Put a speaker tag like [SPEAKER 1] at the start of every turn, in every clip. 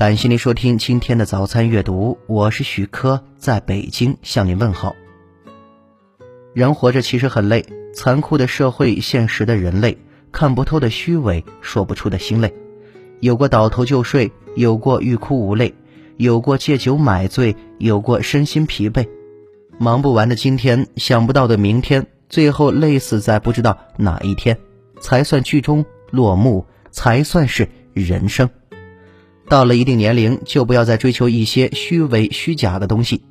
[SPEAKER 1] 感谢您收听今天的早餐阅读，我是许科，在北京向您问好。人活着其实很累，残酷的社会，现实的人类，看不透的虚伪，说不出的心累。有过倒头就睡，有过欲哭无泪，有过借酒买醉，有过身心疲惫。忙不完的今天，想不到的明天，最后累死在不知道哪一天，才算剧终落幕，才算是人生。到了一定年龄，就不要再追求一些虚伪虚假的东西。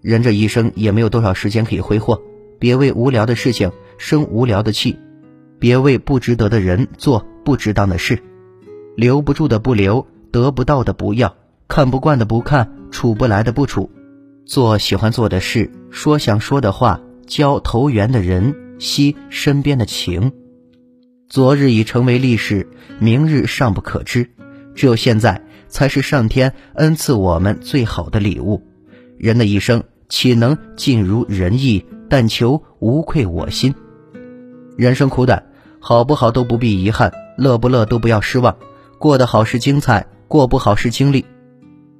[SPEAKER 1] 人这一生也没有多少时间可以挥霍，别为无聊的事情生无聊的气，别为不值得的人做不值当的事。留不住的不留，得不到的不要，看不惯的不看，处不来的不处。做喜欢做的事，说想说的话，交投缘的人，惜身边的情。昨日已成为历史，明日尚不可知。只有现在才是上天恩赐我们最好的礼物。人的一生岂能尽如人意？但求无愧我心。人生苦短，好不好都不必遗憾，乐不乐都不要失望。过得好是精彩，过不好是经历。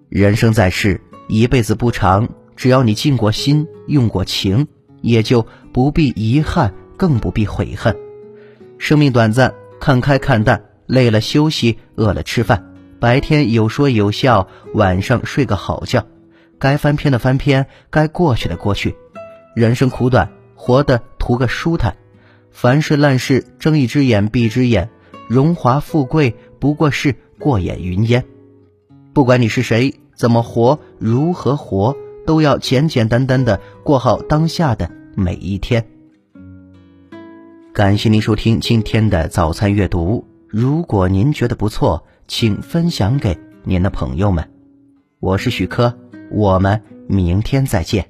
[SPEAKER 1] 人生在世，一辈子不长，只要你尽过心，用过情，也就不必遗憾，更不必悔恨。生命短暂，看开看淡，累了休息，饿了吃饭。白天有说有笑，晚上睡个好觉，该翻篇的翻篇，该过去的过去。人生苦短，活得图个舒坦。凡事烂事，睁一只眼闭一只眼。荣华富贵不过是过眼云烟。不管你是谁，怎么活，如何活，都要简简单单的过好当下的每一天。感谢您收听今天的早餐阅读。如果您觉得不错，请分享给您的朋友们，我是许科，我们明天再见。